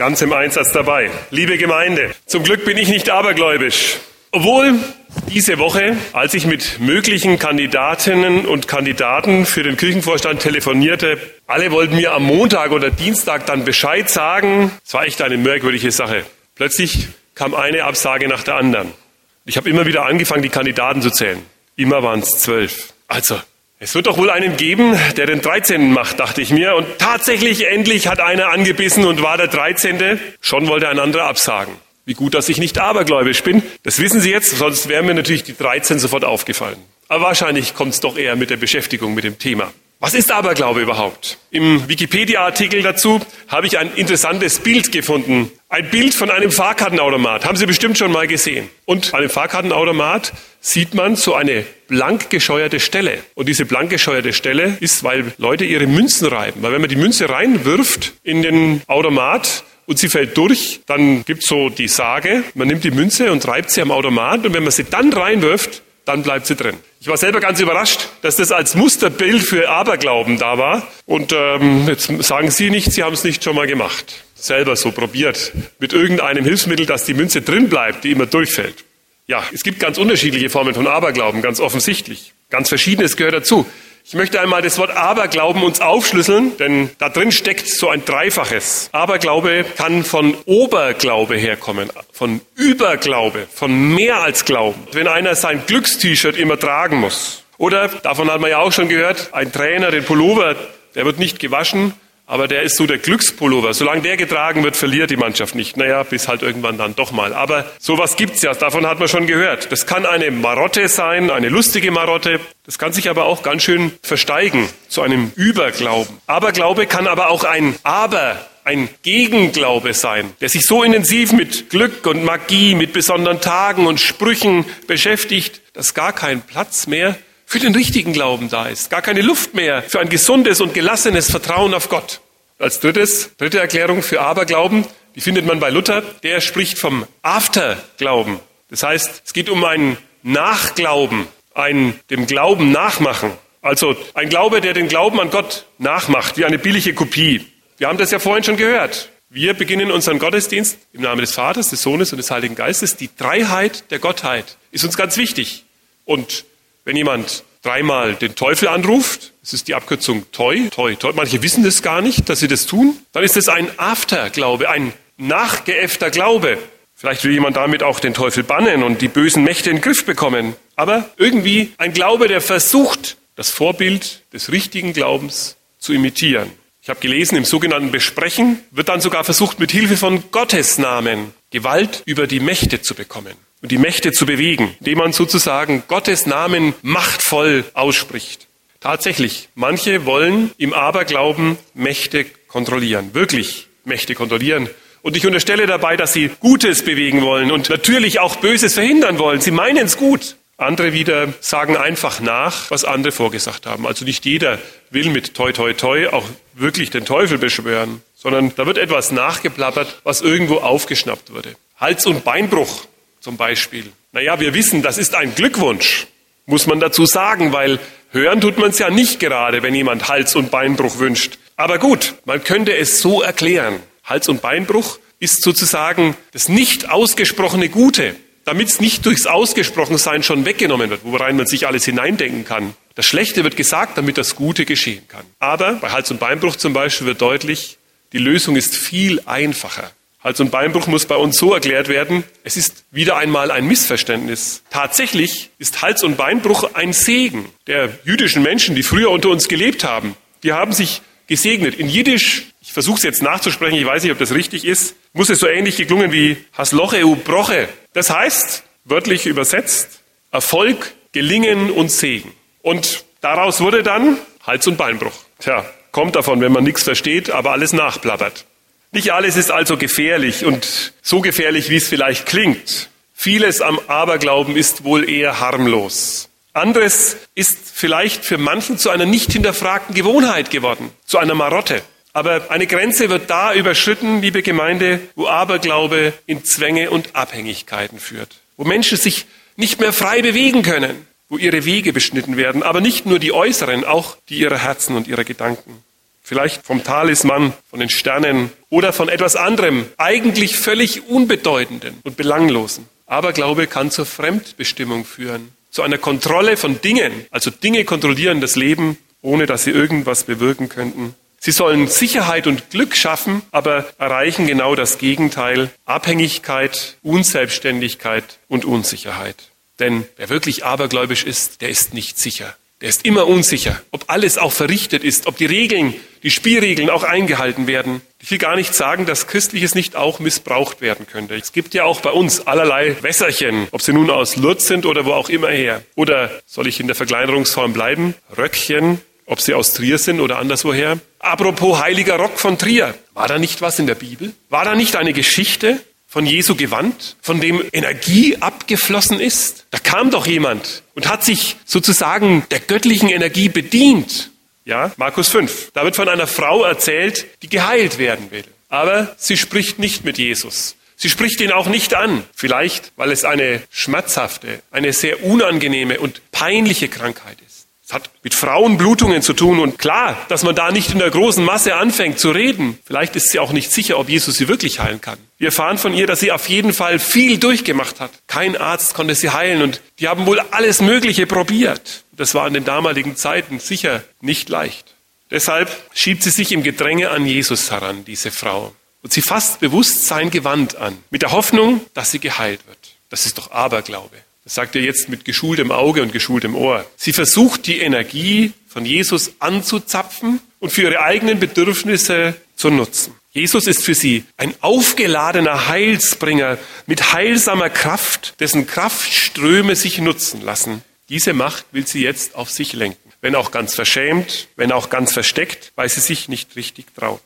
ganz im Einsatz dabei. Liebe Gemeinde, zum Glück bin ich nicht abergläubisch. Obwohl diese Woche, als ich mit möglichen Kandidatinnen und Kandidaten für den Kirchenvorstand telefonierte, alle wollten mir am Montag oder Dienstag dann Bescheid sagen. Es war echt eine merkwürdige Sache. Plötzlich kam eine Absage nach der anderen. Ich habe immer wieder angefangen, die Kandidaten zu zählen. Immer waren es zwölf. Also, es wird doch wohl einen geben, der den 13. macht, dachte ich mir. Und tatsächlich, endlich hat einer angebissen und war der 13. Schon wollte ein anderer absagen. Wie gut, dass ich nicht abergläubisch bin. Das wissen Sie jetzt, sonst wären mir natürlich die 13 sofort aufgefallen. Aber wahrscheinlich kommt es doch eher mit der Beschäftigung mit dem Thema. Was ist Aberglaube überhaupt? Im Wikipedia-Artikel dazu habe ich ein interessantes Bild gefunden. Ein Bild von einem Fahrkartenautomat. Haben Sie bestimmt schon mal gesehen. Und an dem Fahrkartenautomat sieht man so eine blank gescheuerte Stelle. Und diese blank gescheuerte Stelle ist, weil Leute ihre Münzen reiben. Weil wenn man die Münze reinwirft in den Automat, und sie fällt durch, dann gibt's so die Sage, man nimmt die Münze und reibt sie am Automat und wenn man sie dann reinwirft, dann bleibt sie drin. Ich war selber ganz überrascht, dass das als Musterbild für Aberglauben da war. Und ähm, jetzt sagen Sie nicht, Sie haben es nicht schon mal gemacht. Selber so probiert. Mit irgendeinem Hilfsmittel, dass die Münze drin bleibt, die immer durchfällt. Ja, es gibt ganz unterschiedliche Formen von Aberglauben, ganz offensichtlich. Ganz Verschiedenes gehört dazu. Ich möchte einmal das Wort Aberglauben uns aufschlüsseln, denn da drin steckt so ein Dreifaches. Aberglaube kann von Oberglaube herkommen, von Überglaube, von mehr als Glauben. Wenn einer sein Glückst-T-Shirt immer tragen muss. Oder, davon hat man ja auch schon gehört, ein Trainer, den Pullover, der wird nicht gewaschen, aber der ist so der Glückspullover. Solange der getragen wird, verliert die Mannschaft nicht. Naja, bis halt irgendwann dann doch mal. Aber sowas gibt's ja, davon hat man schon gehört. Das kann eine Marotte sein, eine lustige Marotte. Das kann sich aber auch ganz schön versteigen zu einem Überglauben. Aberglaube kann aber auch ein Aber ein Gegenglaube sein, der sich so intensiv mit Glück und Magie, mit besonderen Tagen und Sprüchen beschäftigt, dass gar kein Platz mehr für den richtigen Glauben da ist. Gar keine Luft mehr für ein gesundes und gelassenes Vertrauen auf Gott. Als drittes, dritte Erklärung für Aberglauben, die findet man bei Luther. Der spricht vom Afterglauben. Das heißt, es geht um ein Nachglauben, ein dem Glauben nachmachen. Also ein Glaube, der den Glauben an Gott nachmacht, wie eine billige Kopie. Wir haben das ja vorhin schon gehört. Wir beginnen unseren Gottesdienst im Namen des Vaters, des Sohnes und des Heiligen Geistes. Die Dreiheit der Gottheit ist uns ganz wichtig. Und wenn jemand dreimal den Teufel anruft, das ist die Abkürzung Toi, Toi, Toi, manche wissen das gar nicht, dass sie das tun, dann ist es ein Afterglaube, ein nachgeäffter Glaube. Vielleicht will jemand damit auch den Teufel bannen und die bösen Mächte in den Griff bekommen. Aber irgendwie ein Glaube, der versucht, das Vorbild des richtigen Glaubens zu imitieren. Ich habe gelesen, im sogenannten Besprechen wird dann sogar versucht, mit Hilfe von Gottesnamen Gewalt über die Mächte zu bekommen und die Mächte zu bewegen, indem man sozusagen Gottes Namen machtvoll ausspricht. Tatsächlich, manche wollen im Aberglauben Mächte kontrollieren, wirklich Mächte kontrollieren. Und ich unterstelle dabei, dass sie Gutes bewegen wollen und natürlich auch Böses verhindern wollen. Sie meinen es gut. Andere wieder sagen einfach nach, was andere vorgesagt haben. Also nicht jeder will mit toi toi toi auch wirklich den Teufel beschwören, sondern da wird etwas nachgeplappert, was irgendwo aufgeschnappt wurde. Hals- und Beinbruch zum Beispiel. Naja, wir wissen, das ist ein Glückwunsch, muss man dazu sagen, weil hören tut man es ja nicht gerade, wenn jemand Hals- und Beinbruch wünscht. Aber gut, man könnte es so erklären. Hals- und Beinbruch ist sozusagen das nicht ausgesprochene Gute, damit es nicht durchs Ausgesprochensein schon weggenommen wird, worein man sich alles hineindenken kann. Das Schlechte wird gesagt, damit das Gute geschehen kann. Aber bei Hals- und Beinbruch zum Beispiel wird deutlich, die Lösung ist viel einfacher. Hals- und Beinbruch muss bei uns so erklärt werden, es ist wieder einmal ein Missverständnis. Tatsächlich ist Hals- und Beinbruch ein Segen der jüdischen Menschen, die früher unter uns gelebt haben. Die haben sich gesegnet. In Jiddisch, ich versuche es jetzt nachzusprechen, ich weiß nicht, ob das richtig ist, muss es so ähnlich geklungen wie Hasloche u Broche. Das heißt, wörtlich übersetzt, Erfolg, Gelingen und Segen. Und daraus wurde dann Hals- und Beinbruch. Tja, kommt davon, wenn man nichts versteht, aber alles nachplappert. Nicht alles ist also gefährlich und so gefährlich, wie es vielleicht klingt. Vieles am Aberglauben ist wohl eher harmlos. Anderes ist vielleicht für manchen zu einer nicht hinterfragten Gewohnheit geworden, zu einer Marotte. Aber eine Grenze wird da überschritten, liebe Gemeinde, wo Aberglaube in Zwänge und Abhängigkeiten führt, wo Menschen sich nicht mehr frei bewegen können, wo ihre Wege beschnitten werden, aber nicht nur die äußeren, auch die ihrer Herzen und ihrer Gedanken. Vielleicht vom Talisman, von den Sternen oder von etwas anderem, eigentlich völlig unbedeutenden und belanglosen. Aberglaube kann zur Fremdbestimmung führen, zu einer Kontrolle von Dingen, also Dinge kontrollieren das Leben, ohne dass sie irgendwas bewirken könnten. Sie sollen Sicherheit und Glück schaffen, aber erreichen genau das Gegenteil, Abhängigkeit, Unselbstständigkeit und Unsicherheit. Denn wer wirklich abergläubisch ist, der ist nicht sicher. Der ist immer unsicher, ob alles auch verrichtet ist, ob die Regeln, die Spielregeln auch eingehalten werden. Ich will gar nicht sagen, dass Christliches nicht auch missbraucht werden könnte. Es gibt ja auch bei uns allerlei Wässerchen, ob sie nun aus Lourdes sind oder wo auch immer her. Oder soll ich in der Verkleinerungsform bleiben? Röckchen, ob sie aus Trier sind oder anderswoher. Apropos heiliger Rock von Trier. War da nicht was in der Bibel? War da nicht eine Geschichte, von Jesu Gewand, von dem Energie abgeflossen ist? Da kam doch jemand und hat sich sozusagen der göttlichen Energie bedient. Ja, Markus 5. Da wird von einer Frau erzählt, die geheilt werden will. Aber sie spricht nicht mit Jesus. Sie spricht ihn auch nicht an. Vielleicht, weil es eine schmerzhafte, eine sehr unangenehme und peinliche Krankheit ist. Es hat mit Frauenblutungen zu tun und klar, dass man da nicht in der großen Masse anfängt zu reden. Vielleicht ist sie auch nicht sicher, ob Jesus sie wirklich heilen kann. Wir erfahren von ihr, dass sie auf jeden Fall viel durchgemacht hat. Kein Arzt konnte sie heilen und die haben wohl alles Mögliche probiert. Das war in den damaligen Zeiten sicher nicht leicht. Deshalb schiebt sie sich im Gedränge an Jesus heran, diese Frau. Und sie fasst bewusst sein Gewand an, mit der Hoffnung, dass sie geheilt wird. Das ist doch Aberglaube. Sagt er jetzt mit geschultem Auge und geschultem Ohr. Sie versucht die Energie von Jesus anzuzapfen und für ihre eigenen Bedürfnisse zu nutzen. Jesus ist für sie ein aufgeladener Heilsbringer mit heilsamer Kraft, dessen Kraftströme sich nutzen lassen. Diese Macht will sie jetzt auf sich lenken. Wenn auch ganz verschämt, wenn auch ganz versteckt, weil sie sich nicht richtig traut.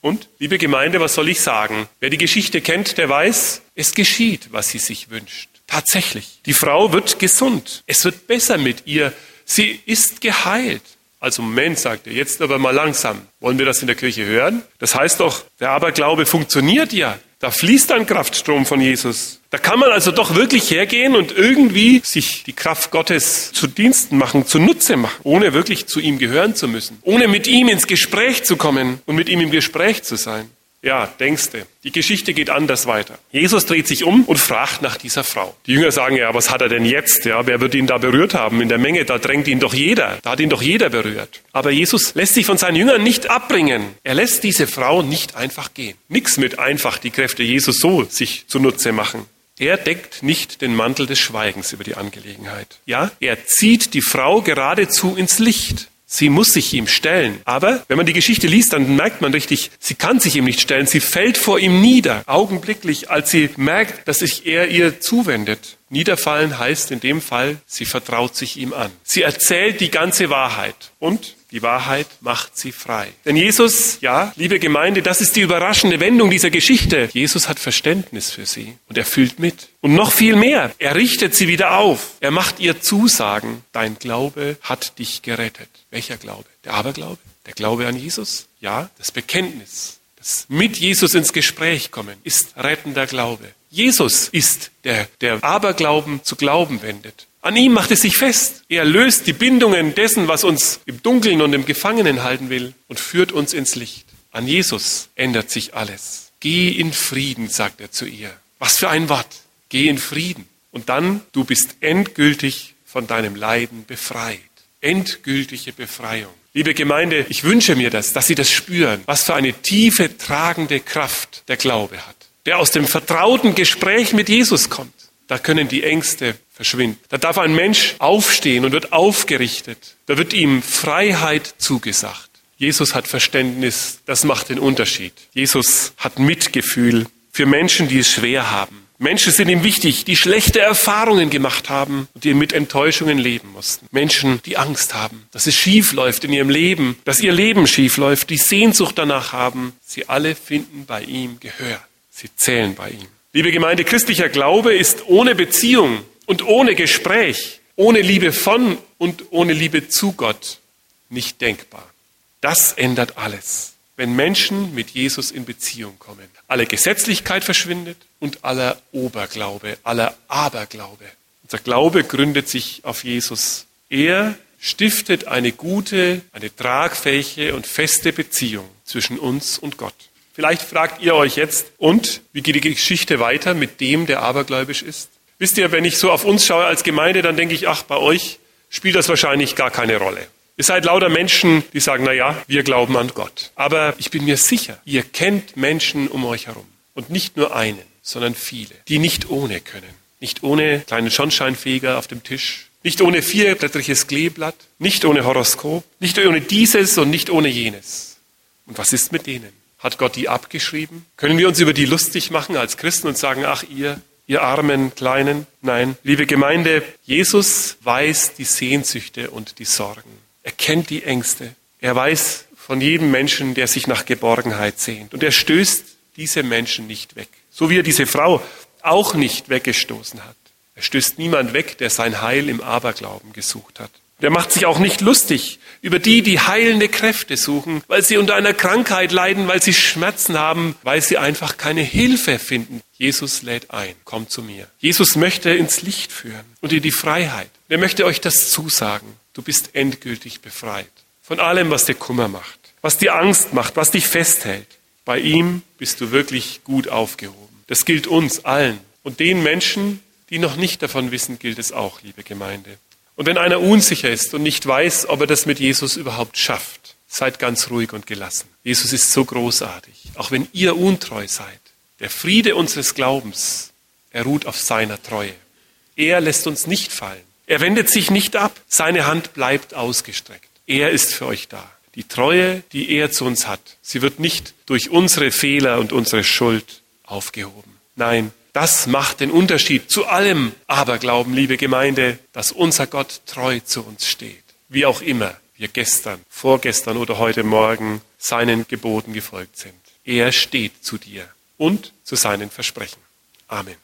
Und, liebe Gemeinde, was soll ich sagen? Wer die Geschichte kennt, der weiß, es geschieht, was sie sich wünscht. Tatsächlich. Die Frau wird gesund. Es wird besser mit ihr. Sie ist geheilt. Also Moment, sagt er, jetzt aber mal langsam. Wollen wir das in der Kirche hören? Das heißt doch, der Aberglaube funktioniert ja. Da fließt ein Kraftstrom von Jesus. Da kann man also doch wirklich hergehen und irgendwie sich die Kraft Gottes zu Diensten machen, zunutze machen, ohne wirklich zu ihm gehören zu müssen, ohne mit ihm ins Gespräch zu kommen und mit ihm im Gespräch zu sein. Ja, denkste. Die Geschichte geht anders weiter. Jesus dreht sich um und fragt nach dieser Frau. Die Jünger sagen ja, was hat er denn jetzt? Ja, wer wird ihn da berührt haben? In der Menge, da drängt ihn doch jeder. Da hat ihn doch jeder berührt. Aber Jesus lässt sich von seinen Jüngern nicht abbringen. Er lässt diese Frau nicht einfach gehen. Nix mit einfach die Kräfte Jesus so sich zunutze machen. Er deckt nicht den Mantel des Schweigens über die Angelegenheit. Ja, er zieht die Frau geradezu ins Licht. Sie muss sich ihm stellen. Aber wenn man die Geschichte liest, dann merkt man richtig, sie kann sich ihm nicht stellen. Sie fällt vor ihm nieder, augenblicklich, als sie merkt, dass sich er ihr zuwendet. Niederfallen heißt in dem Fall, sie vertraut sich ihm an. Sie erzählt die ganze Wahrheit und die Wahrheit macht sie frei. Denn Jesus, ja, liebe Gemeinde, das ist die überraschende Wendung dieser Geschichte. Jesus hat Verständnis für sie und er fühlt mit. Und noch viel mehr, er richtet sie wieder auf. Er macht ihr Zusagen. Dein Glaube hat dich gerettet. Welcher Glaube? Der Aberglaube? Der Glaube an Jesus? Ja, das Bekenntnis. Das mit Jesus ins Gespräch kommen ist rettender Glaube. Jesus ist der, der Aberglauben zu Glauben wendet. An ihm macht es sich fest. Er löst die Bindungen dessen, was uns im Dunkeln und im Gefangenen halten will und führt uns ins Licht. An Jesus ändert sich alles. Geh in Frieden, sagt er zu ihr. Was für ein Wort. Geh in Frieden. Und dann, du bist endgültig von deinem Leiden befreit. Endgültige Befreiung. Liebe Gemeinde, ich wünsche mir das, dass Sie das spüren, was für eine tiefe, tragende Kraft der Glaube hat, der aus dem vertrauten Gespräch mit Jesus kommt. Da können die Ängste verschwinden. Da darf ein Mensch aufstehen und wird aufgerichtet. Da wird ihm Freiheit zugesagt. Jesus hat Verständnis, das macht den Unterschied. Jesus hat Mitgefühl für Menschen, die es schwer haben. Menschen sind ihm wichtig, die schlechte Erfahrungen gemacht haben und die mit Enttäuschungen leben mussten. Menschen, die Angst haben, dass es schief läuft in ihrem Leben, dass ihr Leben schief läuft, die Sehnsucht danach haben. Sie alle finden bei ihm Gehör. Sie zählen bei ihm. Liebe Gemeinde, christlicher Glaube ist ohne Beziehung und ohne Gespräch, ohne Liebe von und ohne Liebe zu Gott nicht denkbar. Das ändert alles, wenn Menschen mit Jesus in Beziehung kommen. Alle Gesetzlichkeit verschwindet und aller Oberglaube, aller Aberglaube. Unser Glaube gründet sich auf Jesus. Er stiftet eine gute, eine tragfähige und feste Beziehung zwischen uns und Gott. Vielleicht fragt ihr euch jetzt, und wie geht die Geschichte weiter mit dem, der abergläubisch ist? Wisst ihr, wenn ich so auf uns schaue als Gemeinde, dann denke ich, ach, bei euch spielt das wahrscheinlich gar keine Rolle. Ihr seid lauter Menschen, die sagen, na ja, wir glauben an Gott. Aber ich bin mir sicher, ihr kennt Menschen um euch herum. Und nicht nur einen, sondern viele, die nicht ohne können. Nicht ohne kleinen Schornsteinfeger auf dem Tisch. Nicht ohne vierblättriges Kleeblatt. Nicht ohne Horoskop. Nicht ohne dieses und nicht ohne jenes. Und was ist mit denen? Hat Gott die abgeschrieben? Können wir uns über die lustig machen als Christen und sagen, ach ihr, ihr armen Kleinen? Nein, liebe Gemeinde, Jesus weiß die Sehnsüchte und die Sorgen. Er kennt die Ängste. Er weiß von jedem Menschen, der sich nach Geborgenheit sehnt. Und er stößt diese Menschen nicht weg. So wie er diese Frau auch nicht weggestoßen hat. Er stößt niemand weg, der sein Heil im Aberglauben gesucht hat. Der macht sich auch nicht lustig über die, die heilende Kräfte suchen, weil sie unter einer Krankheit leiden, weil sie Schmerzen haben, weil sie einfach keine Hilfe finden. Jesus lädt ein, kommt zu mir. Jesus möchte ins Licht führen und in die Freiheit. Er möchte euch das zusagen. Du bist endgültig befreit von allem, was dir Kummer macht, was dir Angst macht, was dich festhält. Bei ihm bist du wirklich gut aufgehoben. Das gilt uns allen. Und den Menschen, die noch nicht davon wissen, gilt es auch, liebe Gemeinde. Und wenn einer unsicher ist und nicht weiß, ob er das mit Jesus überhaupt schafft, seid ganz ruhig und gelassen. Jesus ist so großartig. Auch wenn ihr untreu seid, der Friede unseres Glaubens, er ruht auf seiner Treue. Er lässt uns nicht fallen. Er wendet sich nicht ab. Seine Hand bleibt ausgestreckt. Er ist für euch da. Die Treue, die er zu uns hat, sie wird nicht durch unsere Fehler und unsere Schuld aufgehoben. Nein, das macht den Unterschied zu allem Aberglauben, liebe Gemeinde, dass unser Gott treu zu uns steht. Wie auch immer wir gestern, vorgestern oder heute Morgen seinen Geboten gefolgt sind. Er steht zu dir und zu seinen Versprechen. Amen.